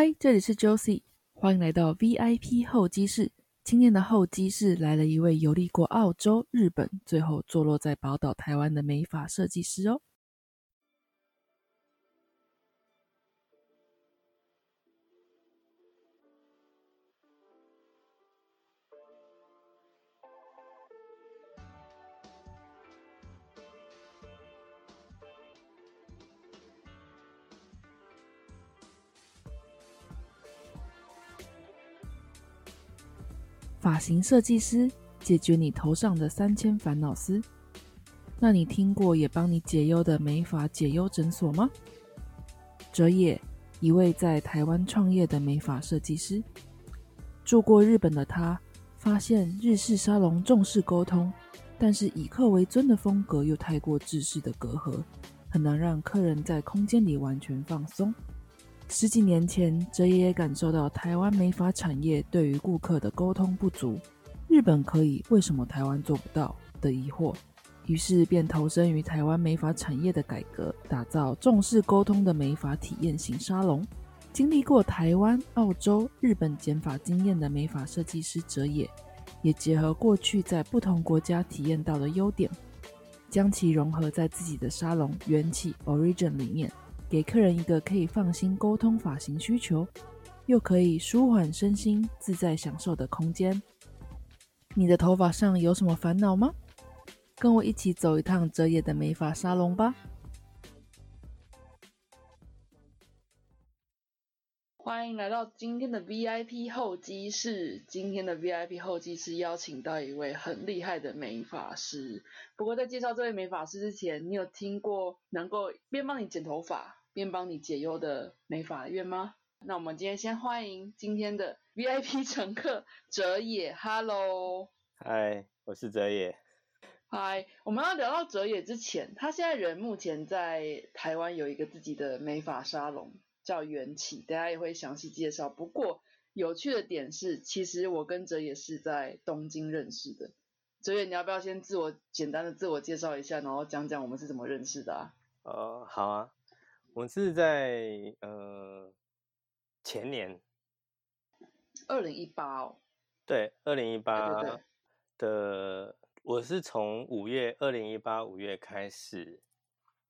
嗨，这里是 Josie，欢迎来到 VIP 候机室。今天的候机室来了一位游历过澳洲、日本，最后坐落在宝岛台湾的美发设计师哦。发型设计师解决你头上的三千烦恼丝。那你听过也帮你解忧的美发解忧诊所吗？哲野，一位在台湾创业的美发设计师，住过日本的他，发现日式沙龙重视沟通，但是以客为尊的风格又太过制式的隔阂，很难让客人在空间里完全放松。十几年前，哲野也感受到台湾美发产业对于顾客的沟通不足，日本可以，为什么台湾做不到的疑惑，于是便投身于台湾美发产业的改革，打造重视沟通的美发体验型沙龙。经历过台湾、澳洲、日本剪发经验的美发设计师哲野，也结合过去在不同国家体验到的优点，将其融合在自己的沙龙元气 Origin 里面。给客人一个可以放心沟通发型需求，又可以舒缓身心、自在享受的空间。你的头发上有什么烦恼吗？跟我一起走一趟哲野的美发沙龙吧！欢迎来到今天的 VIP 候机室。今天的 VIP 候机室邀请到一位很厉害的美发师。不过在介绍这位美发师之前，你有听过能够边帮你剪头发？边帮你解忧的美发院吗？那我们今天先欢迎今天的 VIP 乘客哲野，Hello，嗨，我是哲野。嗨，我们要聊到哲野之前，他现在人目前在台湾有一个自己的美发沙龙，叫元起，大家也会详细介绍。不过有趣的点是，其实我跟哲野是在东京认识的。哲野，你要不要先自我简单的自我介绍一下，然后讲讲我们是怎么认识的啊？呃，好啊。我是在呃前年，二零一八哦，对，二零一八的，我是从五月二零一八五月开始，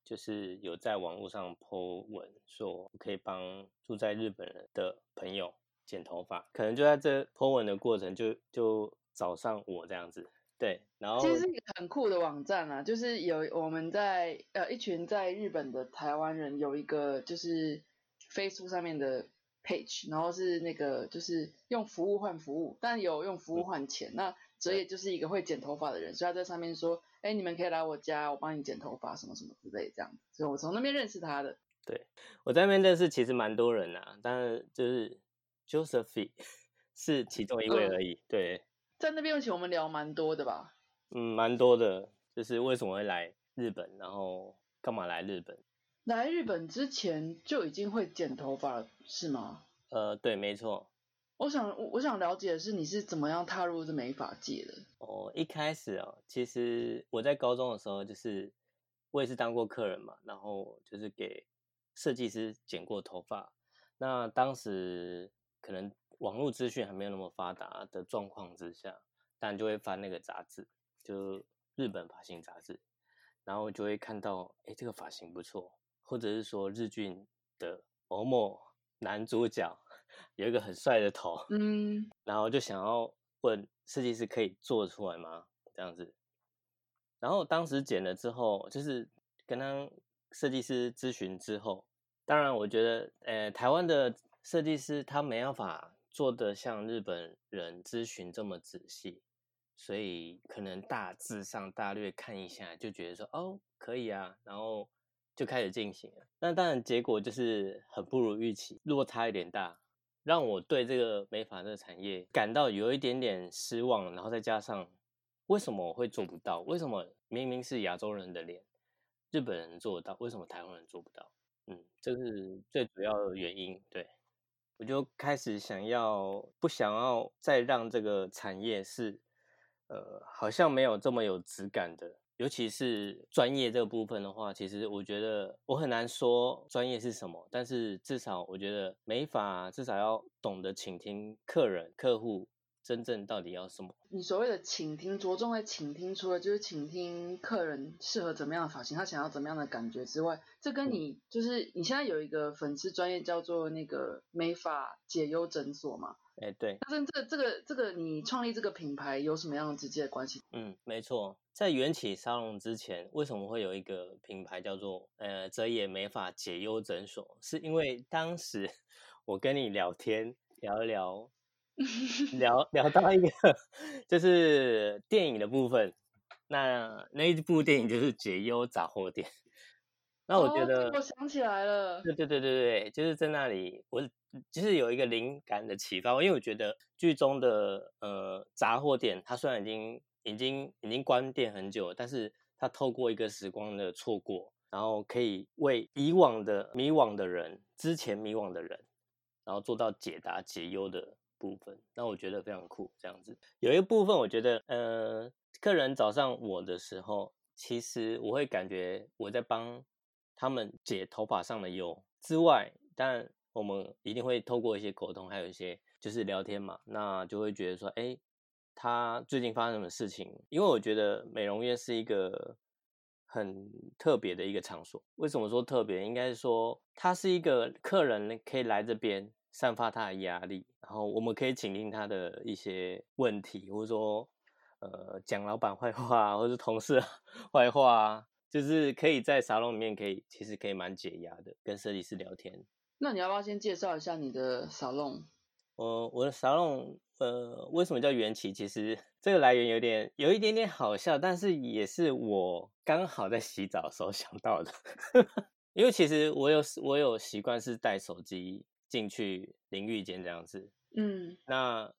就是有在网络上 po 文说我可以帮住在日本人的朋友剪头发，可能就在这 po 文的过程就就找上我这样子。对，然后其实是一个很酷的网站啊，就是有我们在呃一群在日本的台湾人有一个就是 Facebook 上面的 page，然后是那个就是用服务换服务，但有用服务换钱。那哲也就是一个会剪头发的人，所以他在上面说，哎，你们可以来我家，我帮你剪头发，什么什么之类这样。所以我从那边认识他的。对，我在那边认识其实蛮多人啊，但是就是 Josephine 是其中一位而已。对。在那边，请我们聊蛮多的吧？嗯，蛮多的，就是为什么会来日本，然后干嘛来日本？来日本之前就已经会剪头发，是吗？呃，对，没错。我想，我我想了解的是，你是怎么样踏入这美发界的？哦，一开始哦，其实我在高中的时候，就是我也是当过客人嘛，然后就是给设计师剪过头发。那当时可能。网络资讯还没有那么发达的状况之下，当然就会翻那个杂志，就日本发型杂志，然后就会看到，哎，这个发型不错，或者是说日剧的某某男主角有一个很帅的头，嗯，然后就想要问设计师可以做出来吗？这样子，然后当时剪了之后，就是跟他设计师咨询之后，当然我觉得，呃，台湾的设计师他没办法。做的像日本人咨询这么仔细，所以可能大致上大略看一下就觉得说哦可以啊，然后就开始进行了。那当然结果就是很不如预期，落差有点大，让我对这个美发这个产业感到有一点点失望。然后再加上为什么我会做不到？为什么明明是亚洲人的脸，日本人做得到，为什么台湾人做不到？嗯，这是最主要的原因。对。我就开始想要不想要再让这个产业是，呃，好像没有这么有质感的。尤其是专业这个部分的话，其实我觉得我很难说专业是什么，但是至少我觉得没法至少要懂得倾听客人、客户真正到底要什么。你所谓的倾听，着重在倾听，除了就是倾听客人适合怎么样的发型，他想要怎么样的感觉之外，这跟你就是你现在有一个粉丝专业叫做那个美发解忧诊所嘛？哎，对，那跟这个这个这个你创立这个品牌有什么样的直接的关系？嗯，没错，在缘起沙龙之前，为什么会有一个品牌叫做呃泽野美发解忧诊所？是因为当时 我跟你聊天聊一聊，聊聊到一个就是电影的部分，那那一部电影就是解忧杂货店。那我觉得，我想起来了，对对对对对，就是在那里，我就是有一个灵感的启发，因为我觉得剧中的呃杂货店，它虽然已经已经已经关店很久，但是它透过一个时光的错过，然后可以为以往的迷惘的人，之前迷惘的人，然后做到解答解忧的部分，那我觉得非常酷。这样子有一部分，我觉得呃，客人找上我的时候，其实我会感觉我在帮。他们解头发上的忧之外，但我们一定会透过一些沟通，还有一些就是聊天嘛，那就会觉得说，哎，他最近发生什么事情？因为我觉得美容院是一个很特别的一个场所。为什么说特别？应该说，它是一个客人可以来这边散发他的压力，然后我们可以倾听他的一些问题，或者说，呃，讲老板坏话，或者同事 坏话。就是可以在沙龙里面，可以其实可以蛮解压的，跟设计师聊天。那你要不要先介绍一下你的沙龙？我我的沙龙，呃，为什么叫缘起？其实这个来源有点有一点点好笑，但是也是我刚好在洗澡的时候想到的。因为其实我有我有习惯是带手机进去淋浴间这样子。嗯。那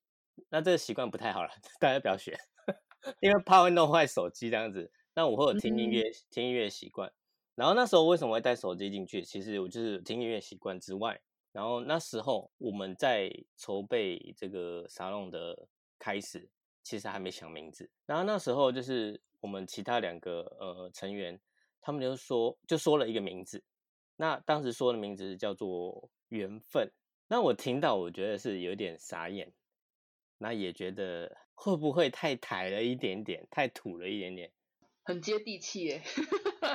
那这个习惯不太好了，大家不要学，因为怕会弄坏手机这样子。那我会有听音乐、听音乐习惯，然后那时候为什么会带手机进去？其实我就是听音乐习惯之外，然后那时候我们在筹备这个沙龙的开始，其实还没想名字。然后那时候就是我们其他两个呃成员，他们就说就说了一个名字，那当时说的名字叫做缘分。那我听到我觉得是有点傻眼，那也觉得会不会太抬了一点点，太土了一点点。很接地气耶，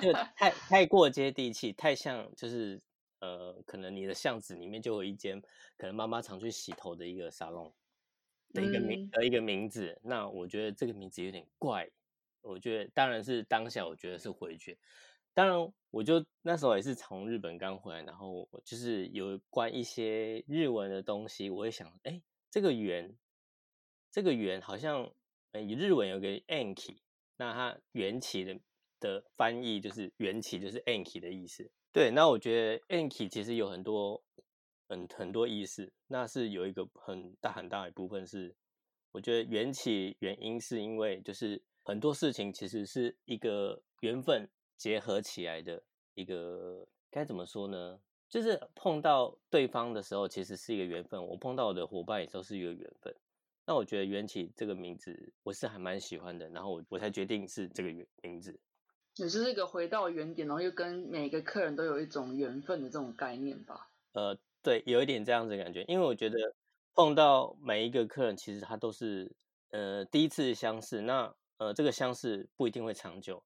就 太太过接地气，太像就是呃，可能你的巷子里面就有一间可能妈妈常去洗头的一个沙龙的一个名的一个名字。那我觉得这个名字有点怪，我觉得当然是当下我觉得是回绝。当然，我就那时候也是从日本刚回来，然后就是有关一些日文的东西，我也想，哎，这个圆，这个圆好像以日文有个 anki。那它缘起的的翻译就是缘起，就是 anki 的意思。对，那我觉得 anki 其实有很多很很多意思。那是有一个很大很大一部分是，我觉得缘起原因是因为就是很多事情其实是一个缘分结合起来的一个该怎么说呢？就是碰到对方的时候，其实是一个缘分。我碰到我的伙伴也都是一个缘分。那我觉得缘起这个名字我是还蛮喜欢的，然后我我才决定是这个名字，也是一个回到原点，然后又跟每个客人都有一种缘分的这种概念吧。呃，对，有一点这样子的感觉，因为我觉得碰到每一个客人，其实他都是呃第一次相识，那呃这个相识不一定会长久，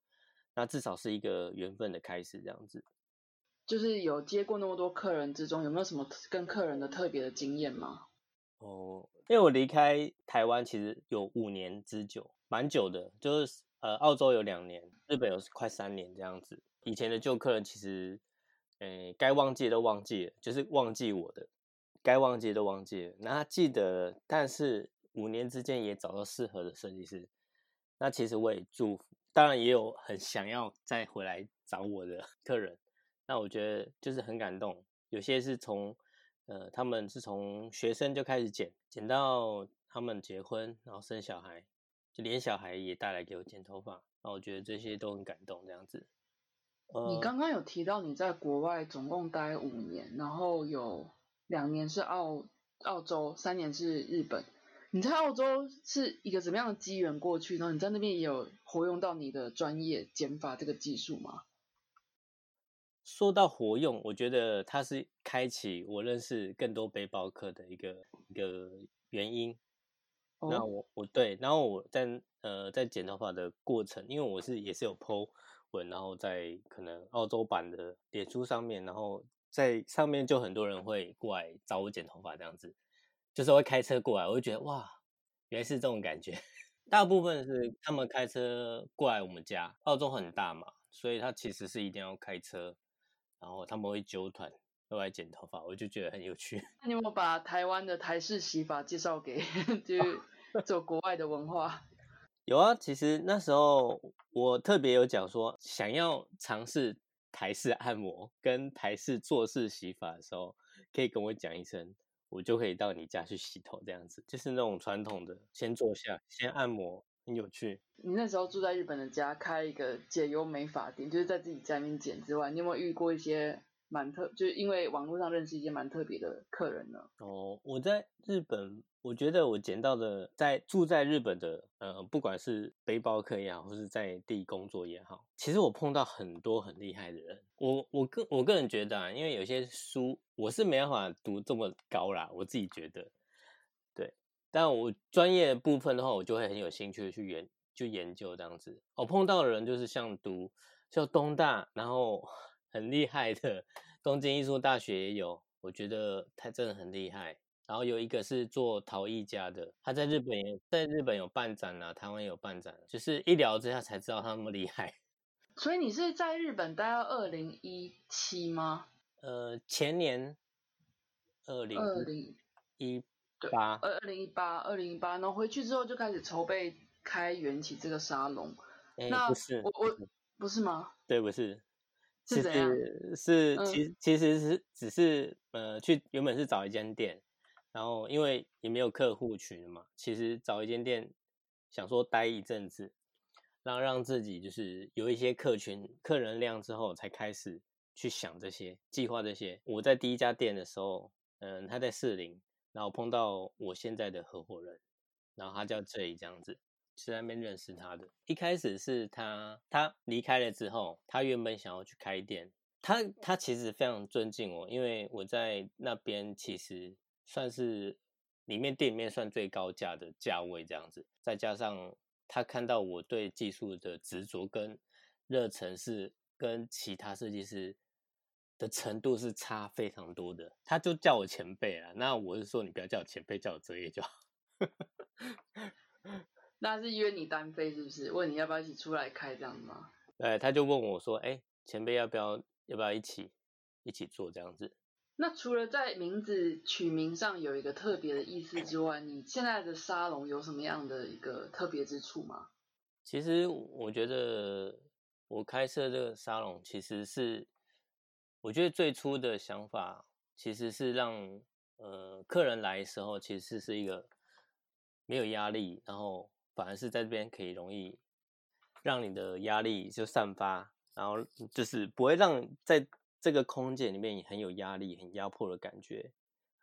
那至少是一个缘分的开始，这样子。就是有接过那么多客人之中，有没有什么跟客人的特别的经验吗？哦。因为我离开台湾其实有五年之久，蛮久的。就是呃，澳洲有两年，日本有快三年这样子。以前的旧客人其实，诶，该忘记都忘记了，就是忘记我的，该忘记都忘记了。那他记得，但是五年之间也找到适合的设计师。那其实我也祝福，当然也有很想要再回来找我的 客人。那我觉得就是很感动，有些是从。呃，他们是从学生就开始剪，剪到他们结婚，然后生小孩，就连小孩也带来给我剪头发。那我觉得这些都很感动，这样子。你刚刚有提到你在国外总共待五年，然后有两年是澳澳洲，三年是日本。你在澳洲是一个怎么样的机缘过去？然后你在那边也有活用到你的专业剪发这个技术吗？说到活用，我觉得它是开启我认识更多背包客的一个一个原因。那我我对，然后我在呃在剪头发的过程，因为我是也是有 PO 文，然后在可能澳洲版的脸书上面，然后在上面就很多人会过来找我剪头发这样子，就是会开车过来，我就觉得哇，原来是这种感觉。大部分是他们开车过来我们家，澳洲很大嘛，所以他其实是一定要开车。然后他们会揪团又来剪头发，我就觉得很有趣。那你有没有把台湾的台式洗发介绍给 就是 做国外的文化？有啊，其实那时候我特别有讲说，想要尝试台式按摩跟台式坐式洗发的时候，可以跟我讲一声，我就可以到你家去洗头，这样子就是那种传统的，先坐下，先按摩。很有趣。你那时候住在日本的家，开一个解忧美发店，就是在自己家里面剪之外，你有没有遇过一些蛮特，就是因为网络上认识一些蛮特别的客人呢？哦，我在日本，我觉得我捡到的，在住在日本的，呃，不管是背包客也好，或是在地工作也好，其实我碰到很多很厉害的人。我我个我个人觉得啊，因为有些书我是没办法读这么高啦，我自己觉得。对但我专业部分的话，我就会很有兴趣去研去研究这样子。我碰到的人就是像读像东大，然后很厉害的东京艺术大学也有，我觉得他真的很厉害。然后有一个是做陶艺家的，他在日本也在日本有办展啊，台湾有办展，就是一聊之下才知道他那么厉害。所以你是在日本待到二零一七吗？呃，前年二零二零一。八二二零一八二零一八，然后回去之后就开始筹备开缘起这个沙龙。那不是我我不是吗？对，不是，是怎样？是其其实是只是呃去原本是找一间店，然后因为也没有客户群嘛，其实找一间店想说待一阵子，然后让自己就是有一些客群客人量之后，才开始去想这些计划这些。我在第一家店的时候，嗯，他在士林。然后碰到我现在的合伙人，然后他叫 J，这样子是那边认识他的。一开始是他，他离开了之后，他原本想要去开店。他他其实非常尊敬我，因为我在那边其实算是里面店里面算最高价的价位这样子。再加上他看到我对技术的执着跟热忱是跟其他设计师。的程度是差非常多的，他就叫我前辈了。那我是说，你不要叫我前辈，叫我哲业就好。那是约你单飞是不是？问你要不要一起出来开这样吗？对，他就问我说：“哎，前辈要不要要不要一起一起做这样子？”那除了在名字取名上有一个特别的意思之外，你现在的沙龙有什么样的一个特别之处吗？其实我觉得我开设这个沙龙其实是。我觉得最初的想法其实是让呃客人来的时候，其实是一个没有压力，然后反而是在这边可以容易让你的压力就散发，然后就是不会让在这个空间里面很有压力、很压迫的感觉，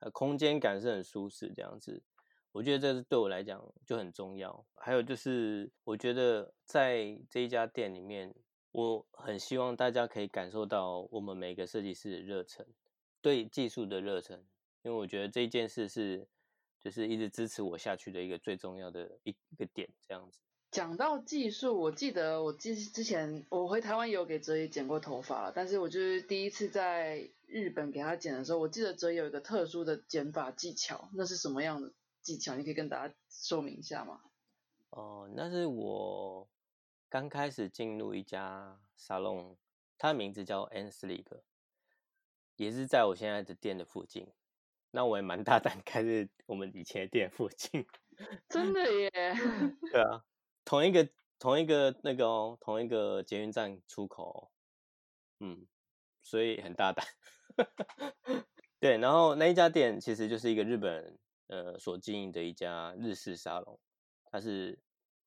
呃，空间感是很舒适这样子。我觉得这是对我来讲就很重要。还有就是，我觉得在这一家店里面。我很希望大家可以感受到我们每个设计师的热忱，对技术的热忱，因为我觉得这件事是，就是一直支持我下去的一个最重要的一一个点，这样子。讲到技术，我记得我之之前我回台湾也有给哲野剪过头发了，但是我就是第一次在日本给他剪的时候，我记得哲野有一个特殊的剪发技巧，那是什么样的技巧？你可以跟大家说明一下吗？哦，那是我。刚开始进入一家沙龙，它的名字叫 N Sleep，也是在我现在的店的附近。那我也蛮大胆开在我们以前的店附近。真的耶？对啊，同一个同一个那个哦，同一个捷运站出口。嗯，所以很大胆。对，然后那一家店其实就是一个日本呃所经营的一家日式沙龙，它是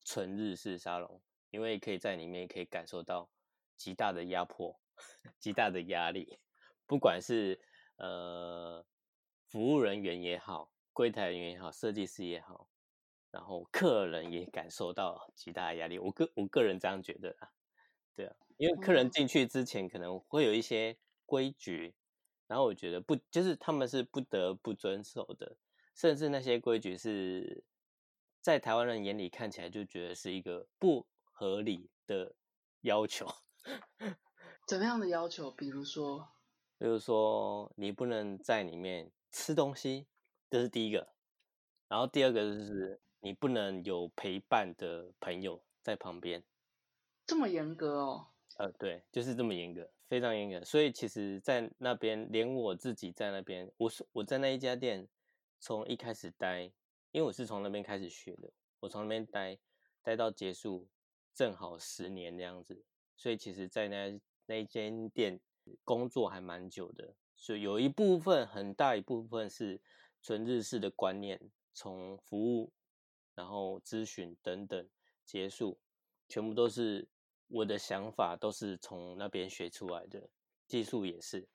纯日式沙龙。因为可以在里面可以感受到极大的压迫、极大的压力，不管是呃服务人员也好、柜台人员也好、设计师也好，然后客人也感受到极大的压力。我个我个人这样觉得啊，对啊，因为客人进去之前可能会有一些规矩，然后我觉得不就是他们是不得不遵守的，甚至那些规矩是在台湾人眼里看起来就觉得是一个不合理的要求。怎么样的要求？比如说，比如说你不能在里面吃东西，这是第一个。然后第二个就是你不能有陪伴的朋友在旁边。这么严格哦？呃，对，就是这么严格，非常严格。所以其实，在那边，连我自己在那边，我是我在那一家店从一开始待，因为我是从那边开始学的，我从那边待待到结束，正好十年这样子。所以其实，在那那一间店工作还蛮久的，所以有一部分很大一部分是纯日式的观念，从服务，然后咨询等等结束，全部都是我的想法，都是从那边学出来的，技术也是。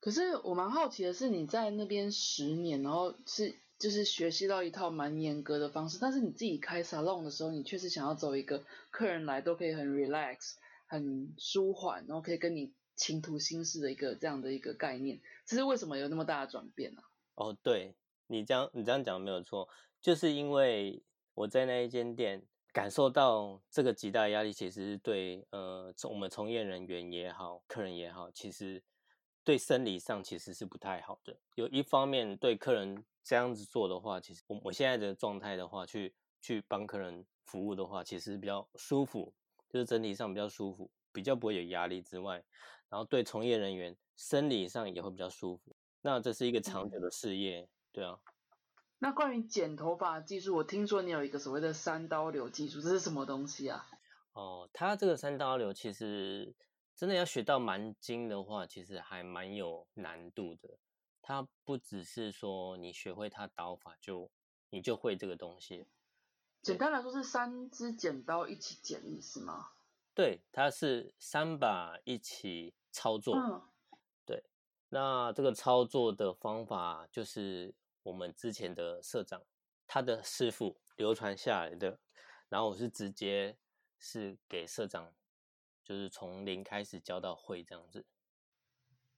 可是我蛮好奇的是，你在那边十年，然后是就是学习到一套蛮严格的方式，但是你自己开 salon 的时候，你确实想要走一个客人来都可以很 relax。很舒缓，然后可以跟你倾吐心事的一个这样的一个概念，这是为什么有那么大的转变呢？哦，对你这样你这样讲没有错，就是因为我在那一间店感受到这个极大压力，其实是对呃从我们从业人员也好，客人也好，其实对生理上其实是不太好的。有一方面对客人这样子做的话，其实我我现在的状态的话，去去帮客人服务的话，其实比较舒服。就是整体上比较舒服，比较不会有压力之外，然后对从业人员生理上也会比较舒服。那这是一个长久的事业，对啊。那关于剪头发技术，我听说你有一个所谓的三刀流技术，这是什么东西啊？哦，它这个三刀流其实真的要学到蛮精的话，其实还蛮有难度的。它不只是说你学会它刀法就你就会这个东西。简单来说是三支剪刀一起剪，意思吗？对，它是三把一起操作。嗯，对。那这个操作的方法就是我们之前的社长他的师傅流传下来的，然后我是直接是给社长，就是从零开始教到会这样子。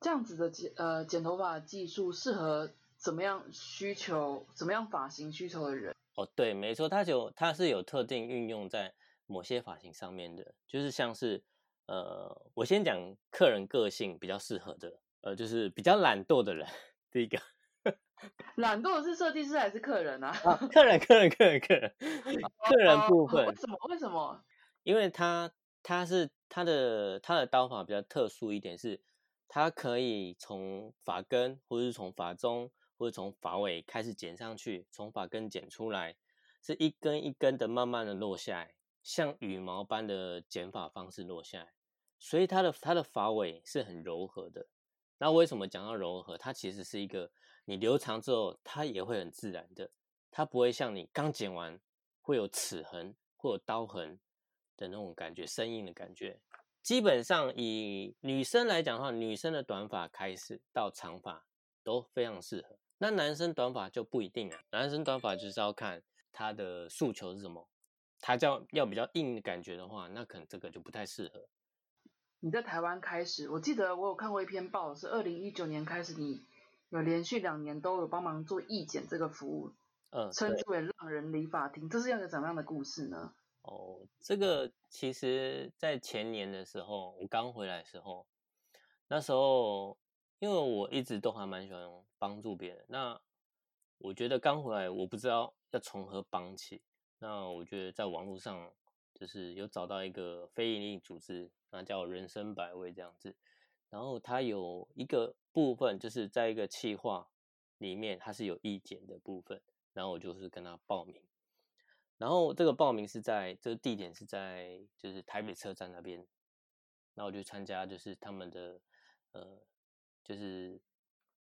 这样子的剪呃剪头发技术适合怎么样需求、怎么样发型需求的人？哦，对，没错，它就它是有特定运用在某些发型上面的，就是像是，呃，我先讲客人个性比较适合的，呃，就是比较懒惰的人，第一个，懒惰是设计师还是客人啊？客人，客人，客人，客人，客人部分，为什么？为什么？因为他他是他的他的刀法比较特殊一点，是他可以从发根或者是从发中。或者从发尾开始剪上去，从发根剪出来，是一根一根的慢慢的落下来，像羽毛般的剪法方式落下来，所以它的它的发尾是很柔和的。那为什么讲到柔和？它其实是一个你留长之后，它也会很自然的，它不会像你刚剪完会有齿痕或者刀痕的那种感觉，生硬的感觉。基本上以女生来讲的话，女生的短发开始到长发都非常适合。那男生短发就不一定了，男生短发就是要看他的诉求是什么，他叫要比较硬的感觉的话，那可能这个就不太适合。你在台湾开始，我记得我有看过一篇报，是二零一九年开始，你有连续两年都有帮忙做义剪这个服务，嗯，称之为浪人理发厅，这是一个怎么样的故事呢？哦，这个其实在前年的时候，我刚回来的时候，那时候。因为我一直都还蛮喜欢帮助别人，那我觉得刚回来，我不知道要从何帮起。那我觉得在网络上就是有找到一个非营利组织，那叫人生百味这样子。然后它有一个部分，就是在一个企划里面，它是有意见的部分。然后我就是跟他报名，然后这个报名是在这个地点是在就是台北车站那边。那我就参加就是他们的呃。就是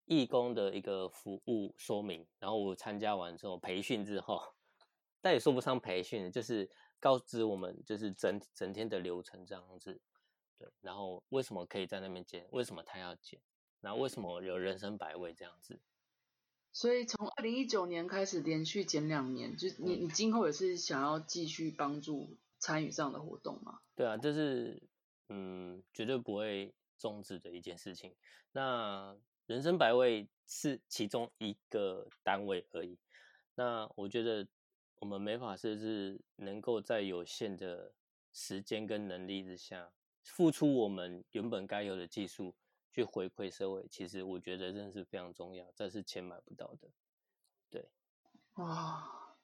义工的一个服务说明，然后我参加完之后培训之后，但也说不上培训，就是告知我们就是整整天的流程这样子，对，然后为什么可以在那边剪，为什么他要剪，然后为什么有人生百味这样子，所以从二零一九年开始连续减两年，就你你今后也是想要继续帮助参与这样的活动吗？对啊，这是嗯绝对不会终止的一件事情。那人生百味是其中一个单位而已。那我觉得我们美法师是能够在有限的时间跟能力之下，付出我们原本该有的技术。去回馈社会，其实我觉得真的是非常重要，这是钱买不到的。对，哇，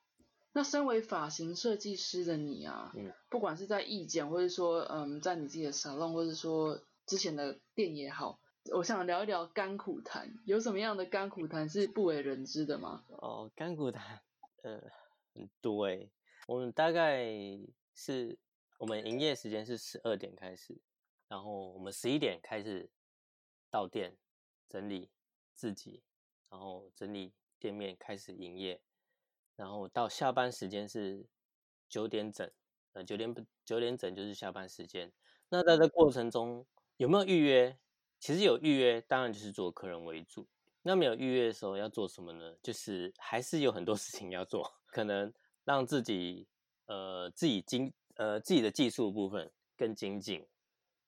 那身为发型设计师的你啊，嗯，不管是在意见，或者说，嗯，在你自己的沙龙，或者说之前的店也好，我想聊一聊甘苦谈，有什么样的甘苦谈是不为人知的吗？哦，甘苦谈，呃，对，我们大概是我们营业时间是十二点开始，然后我们十一点开始。到店整理自己，然后整理店面开始营业，然后到下班时间是九点整，呃九点九点整就是下班时间。那在这过程中有没有预约？其实有预约，当然就是做客人为主。那没有预约的时候要做什么呢？就是还是有很多事情要做，可能让自己呃自己精呃自己的技术部分更精进，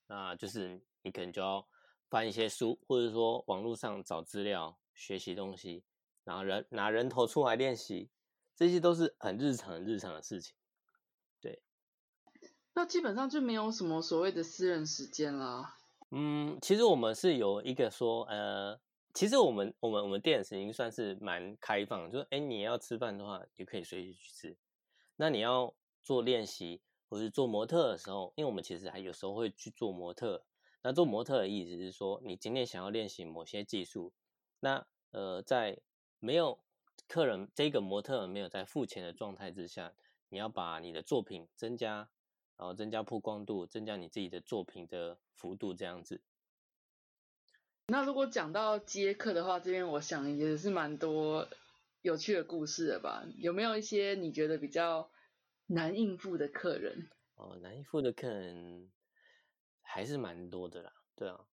那就是你可能就要。翻一些书，或者说网络上找资料学习东西，然后人拿人头出来练习，这些都是很日常、很日常的事情。对，那基本上就没有什么所谓的私人时间啦。嗯，其实我们是有一个说，呃，其实我们我们我们店已经算是蛮开放，就是哎，你要吃饭的话，也可以随时去吃。那你要做练习或是做模特的时候，因为我们其实还有时候会去做模特。那做模特的意思是说，你今天想要练习某些技术，那呃，在没有客人这个模特没有在付钱的状态之下，你要把你的作品增加，然后增加曝光度，增加你自己的作品的幅度，这样子。那如果讲到接客的话，这边我想也是蛮多有趣的故事的吧？有没有一些你觉得比较难应付的客人？哦，难应付的客人。还是蛮多的啦，对啊，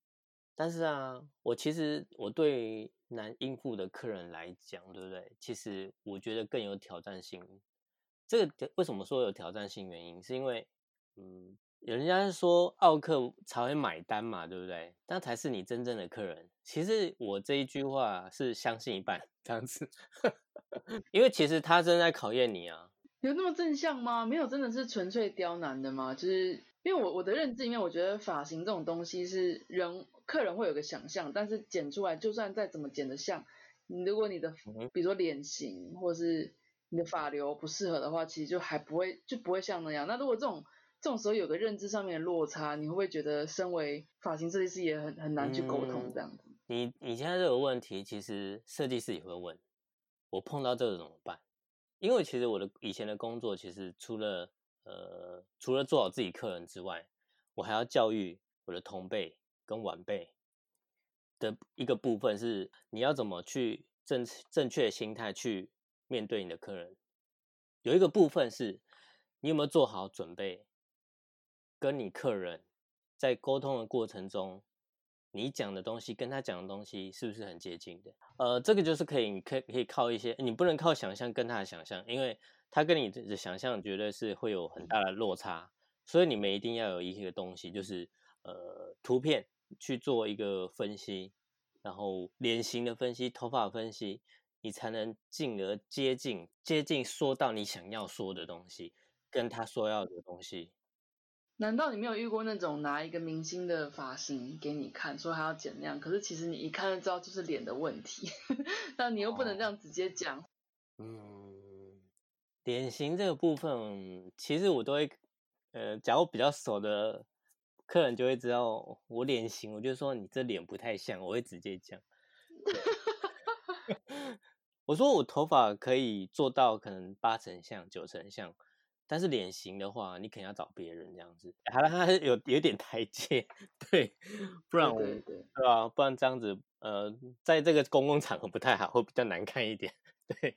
但是啊，我其实我对难应付的客人来讲，对不对？其实我觉得更有挑战性。这个为什么说有挑战性？原因是因为，嗯，有人家说奥客才会买单嘛，对不对？那才是你真正的客人。其实我这一句话是相信一半这样子，因为其实他正在考验你啊。有那么正向吗？没有，真的是纯粹刁难的吗？就是。因为我我的认知里面，我觉得发型这种东西是人客人会有个想象，但是剪出来就算再怎么剪的像，如果你的比如说脸型或是你的发流不适合的话，其实就还不会就不会像那样。那如果这种这种时候有个认知上面的落差，你会不会觉得身为发型设计师也很很难去沟通这样子？你你现在这个问题，其实设计师也会问，我碰到这个怎么办？因为其实我的以前的工作，其实除了呃，除了做好自己客人之外，我还要教育我的同辈跟晚辈的一个部分是，你要怎么去正正确的心态去面对你的客人。有一个部分是，你有没有做好准备，跟你客人在沟通的过程中，你讲的东西跟他讲的东西是不是很接近的？呃，这个就是可以，可以可以靠一些，你不能靠想象跟他的想象，因为。他跟你的想象绝对是会有很大的落差，所以你们一定要有一个东西，就是呃图片去做一个分析，然后脸型的分析、头发分析，你才能进而接近接近说到你想要说的东西，跟他说要的东西。难道你没有遇过那种拿一个明星的发型给你看，说他要剪那样，可是其实你一看就知道就是脸的问题，但你又不能这样直接讲。嗯。脸型这个部分，其实我都会，呃，假如比较熟的客人就会知道我脸型，我就说你这脸不太像，我会直接讲。我说我头发可以做到可能八成像、九成像，但是脸型的话，你肯定要找别人这样子，还让他有有点台阶，对，不然我，对吧？不然这样子，呃，在这个公共场合不太好，会比较难看一点，对。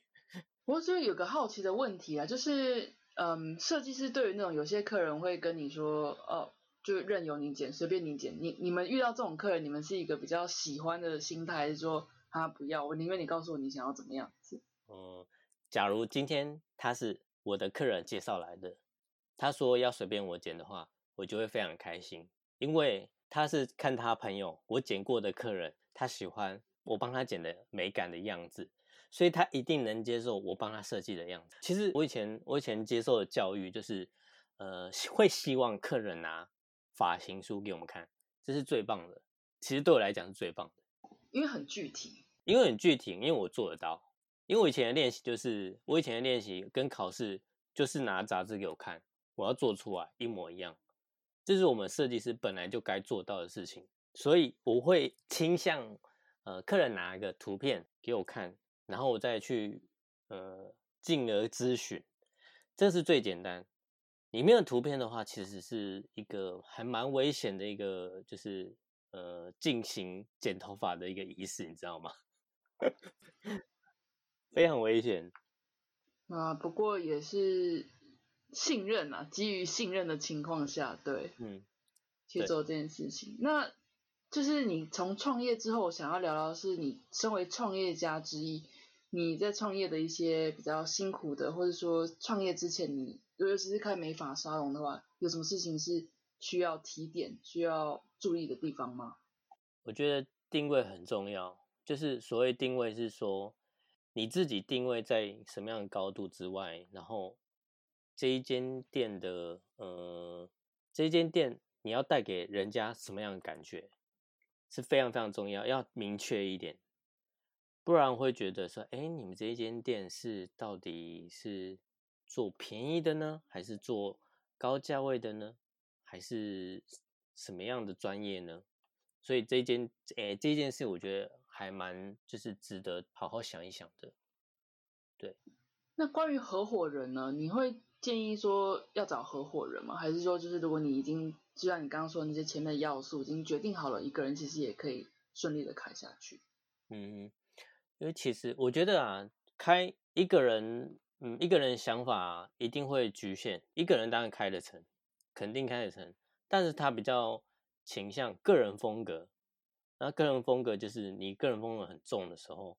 我就有个好奇的问题啊，就是，嗯，设计师对于那种有些客人会跟你说，哦，就任由你剪，随便你剪。你你们遇到这种客人，你们是一个比较喜欢的心态，还是说，他，不要，我宁愿你告诉我你想要怎么样子。嗯，假如今天他是我的客人介绍来的，他说要随便我剪的话，我就会非常开心，因为他是看他朋友我剪过的客人，他喜欢我帮他剪的美感的样子，所以他一定能接受我帮他设计的样子。其实我以前我以前接受的教育就是，呃，会希望客人拿发型书给我们看，这是最棒的。其实对我来讲是最棒的。因为很具体，因为很具体，因为我做得到。因为我以前的练习就是，我以前的练习跟考试就是拿杂志给我看，我要做出来一模一样，这是我们设计师本来就该做到的事情。所以我会倾向，呃，客人拿一个图片给我看，然后我再去呃进而咨询，这是最简单。里面的图片的话，其实是一个还蛮危险的一个，就是呃进行剪头发的一个仪式，你知道吗？非常危险。啊，不过也是信任啊，基于信任的情况下，对，嗯，去做这件事情。那就是你从创业之后，我想要聊聊是你身为创业家之一，你在创业的一些比较辛苦的，或者说创业之前你，尤其是开美发沙龙的话，有什么事情是需要提点、需要注意的地方吗？我觉得定位很重要，就是所谓定位是说你自己定位在什么样的高度之外，然后这一间店的呃这一间店你要带给人家什么样的感觉是非常非常重要，要明确一点，不然会觉得说，哎，你们这一间店是到底是做便宜的呢，还是做高价位的呢，还是什么样的专业呢？所以这件，诶，这件事我觉得还蛮就是值得好好想一想的。对那关于合伙人呢，你会建议说要找合伙人吗？还是说就是如果你已经就像你刚刚说的那些前面的要素已经决定好了，一个人其实也可以顺利的开下去？嗯，因为其实我觉得啊，开一个人，嗯，一个人想法一定会局限，一个人当然开得成，肯定开得成，但是他比较倾向个人风格。那个人风格就是你个人风格很重的时候，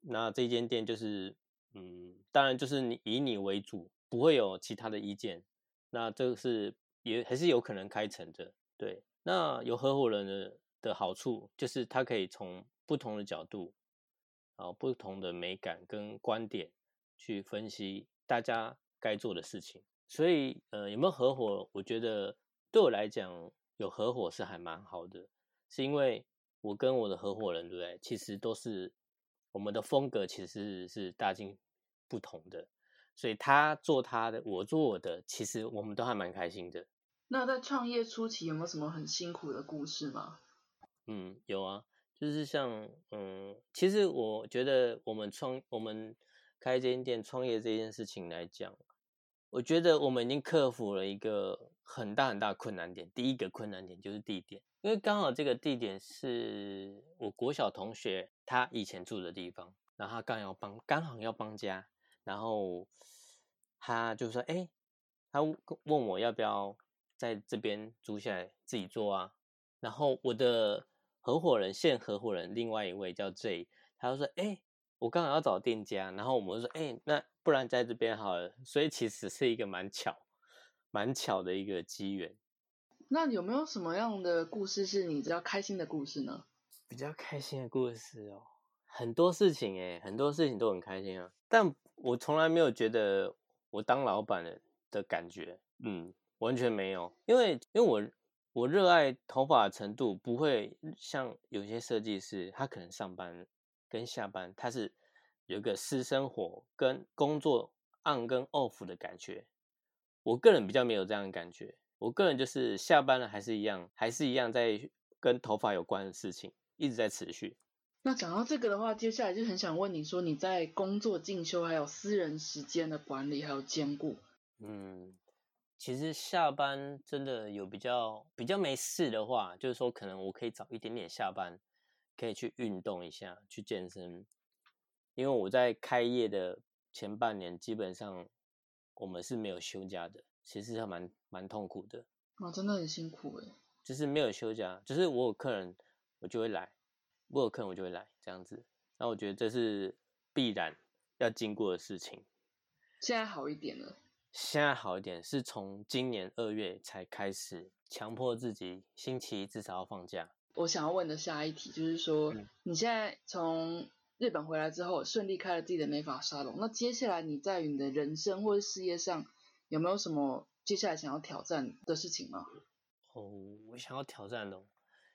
那这间店就是，嗯，当然就是你以你为主，不会有其他的意见。那这个是也还是有可能开成的，对。那有合伙人的的好处就是他可以从不同的角度，然后不同的美感跟观点去分析大家该做的事情。所以，呃，有没有合伙？我觉得对我来讲，有合伙是还蛮好的，是因为我跟我的合伙人，对不对？其实都是我们的风格其实是是大径不同的，所以他做他的，我做我的，其实我们都还蛮开心的。那在创业初期有没有什么很辛苦的故事吗？嗯，有啊，就是像嗯，其实我觉得我们创我们开这间店创业这件事情来讲，我觉得我们已经克服了一个很大很大困难点。第一个困难点就是地点，因为刚好这个地点是我国小同学他以前住的地方，然后他刚要搬，刚好要搬家，然后他就说：“哎，他问我要不要在这边租下来自己做啊？”然后我的合伙人，现合伙人，另外一位叫 J，他就说：“哎，我刚好要找店家。”然后我们就说：“哎，那不然在这边好了。”所以其实是一个蛮巧、蛮巧的一个机缘。那有没有什么样的故事是你比较开心的故事呢？比较开心的故事哦，很多事情哎，很多事情都很开心啊。但我从来没有觉得我当老板的的感觉，嗯，完全没有，因为因为我我热爱头发的程度不会像有些设计师，他可能上班跟下班他是有一个私生活跟工作 on 跟 off 的感觉。我个人比较没有这样的感觉，我个人就是下班了还是一样，还是一样在跟头发有关的事情一直在持续。那讲到这个的话，接下来就很想问你说，你在工作进修还有私人时间的管理还有兼顾，嗯，其实下班真的有比较比较没事的话，就是说可能我可以早一点点下班，可以去运动一下，去健身。因为我在开业的前半年，基本上我们是没有休假的，其实还蛮蛮痛苦的，哦，真的很辛苦诶。就是没有休假，就是我有客人我就会来，我有客人我就会来这样子。那我觉得这是必然要经过的事情。现在好一点了。现在好一点，是从今年二月才开始强迫自己星期一至少要放假。我想要问的下一题就是说，嗯你现在从日本回来之后，顺利开了自己的美发沙龙，那接下来你在你的人生或者事业上有没有什么接下来想要挑战的事情吗？哦，我想要挑战的，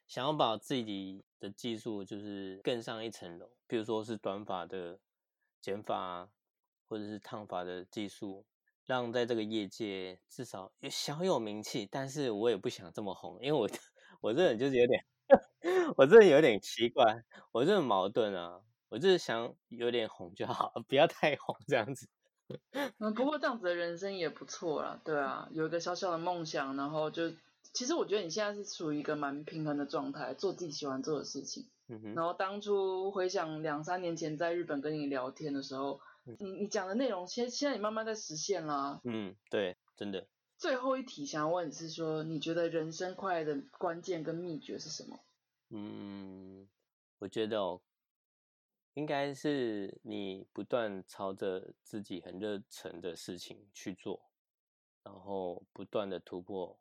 想要把自己的技术就是更上一层楼，比如说是短发的剪发啊，或者是烫发的技术，让在这个业界至少有小有名气。但是我也不想这么红，因为我 我这人就是有点，我这人有点奇怪，我这很矛盾啊。我就是想有点红就好，不要太红这样子。嗯，不过这样子的人生也不错啦，对啊，有一个小小的梦想，然后就其实我觉得你现在是处于一个蛮平衡的状态，做自己喜欢做的事情。嗯哼，然后当初回想两三年前在日本跟你聊天的时候，你你讲的内容，现现在你慢慢在实现啦。嗯，对，真的。最后一题想要问你是说，你觉得人生快乐的关键跟秘诀是什么？嗯，我觉得哦，应该是你不断朝着自己很热忱的事情去做，然后不断的突破，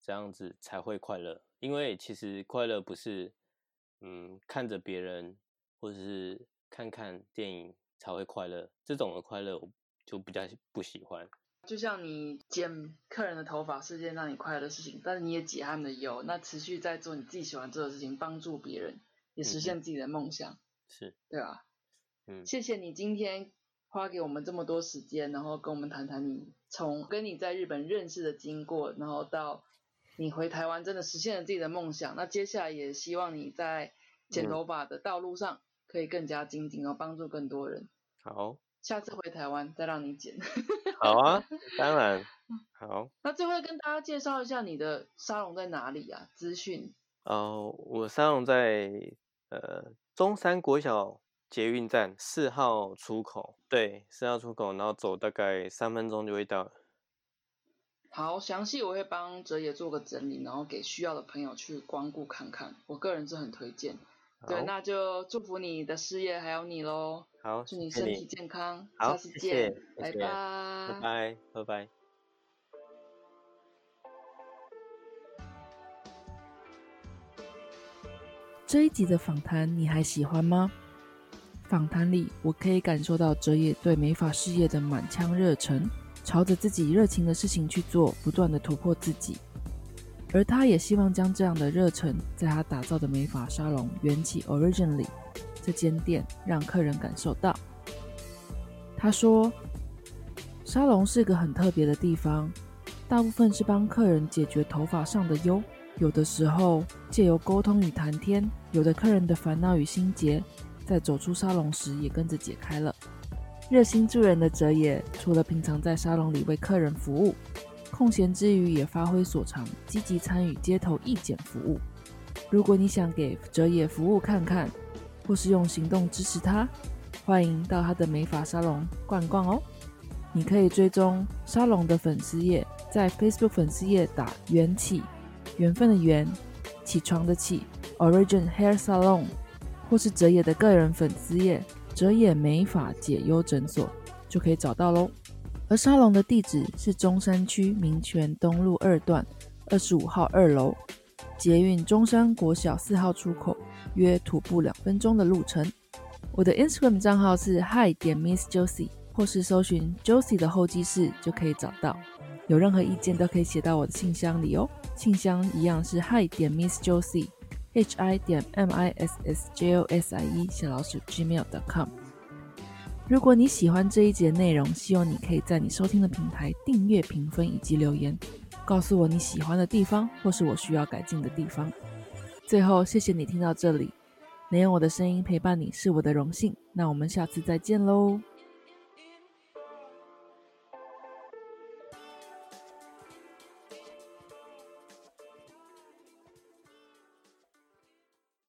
这样子才会快乐。因为其实快乐不是，嗯，看着别人或者是看看电影才会快乐，这种的快乐我就比较不喜欢。就像你剪客人的头发是件让你快乐的事情，但是你也解他们的忧，那持续在做你自己喜欢做的事情，帮助别人，也实现自己的梦想，是，对啊？嗯，谢谢你今天花给我们这么多时间，然后跟我们谈谈你从跟你在日本认识的经过，然后到你回台湾真的实现了自己的梦想。那接下来也希望你在剪头发的道路上可以更加精进，然后帮助更多人。好，下次回台湾再让你剪。好啊，当然，好。那最后跟大家介绍一下你的沙龙在哪里啊？资讯。哦，我沙龙在呃中山国小捷运站四号出口，对，四号出口，然后走大概三分钟就会到了。好，详细我会帮哲野做个整理，然后给需要的朋友去光顾看看。我个人是很推荐。对，那就祝福你的事业还有你喽，好，祝你身体健康，好下次见，谢谢拜拜。拜拜，拜拜。这一集的访谈你还喜欢吗？访谈里，我可以感受到哲野对美发事业的满腔热忱，朝着自己热情的事情去做，不断的突破自己。而他也希望将这样的热忱，在他打造的美发沙龙元气 Origin 里这间店让客人感受到。他说，沙龙是个很特别的地方，大部分是帮客人解决头发上的忧。有的时候借由沟通与谈天，有的客人的烦恼与心结，在走出沙龙时也跟着解开了。热心助人的哲野，除了平常在沙龙里为客人服务，空闲之余也发挥所长，积极参与街头义剪服务。如果你想给哲野服务看看，或是用行动支持他，欢迎到他的美发沙龙逛逛哦。你可以追踪沙龙的粉丝页，在 Facebook 粉丝页打“缘起”。缘分的缘，起床的起，Origin Hair Salon，或是哲野的个人粉丝页哲野美发解忧诊所，就可以找到喽。而沙龙的地址是中山区民权东路二段二十五号二楼，捷运中山国小四号出口，约徒步两分钟的路程。我的 Instagram 账号是 Hi 点 Miss Josie，或是搜寻 Josie 的候机室就可以找到。有任何意见都可以写到我的信箱里哦。信箱一样是 hi 点 miss josie h i 点 m i s s j o s i e 小老鼠 gmail.com。如果你喜欢这一节内容，希望你可以在你收听的平台订阅、评分以及留言，告诉我你喜欢的地方或是我需要改进的地方。最后，谢谢你听到这里，能用我的声音陪伴你是我的荣幸。那我们下次再见喽。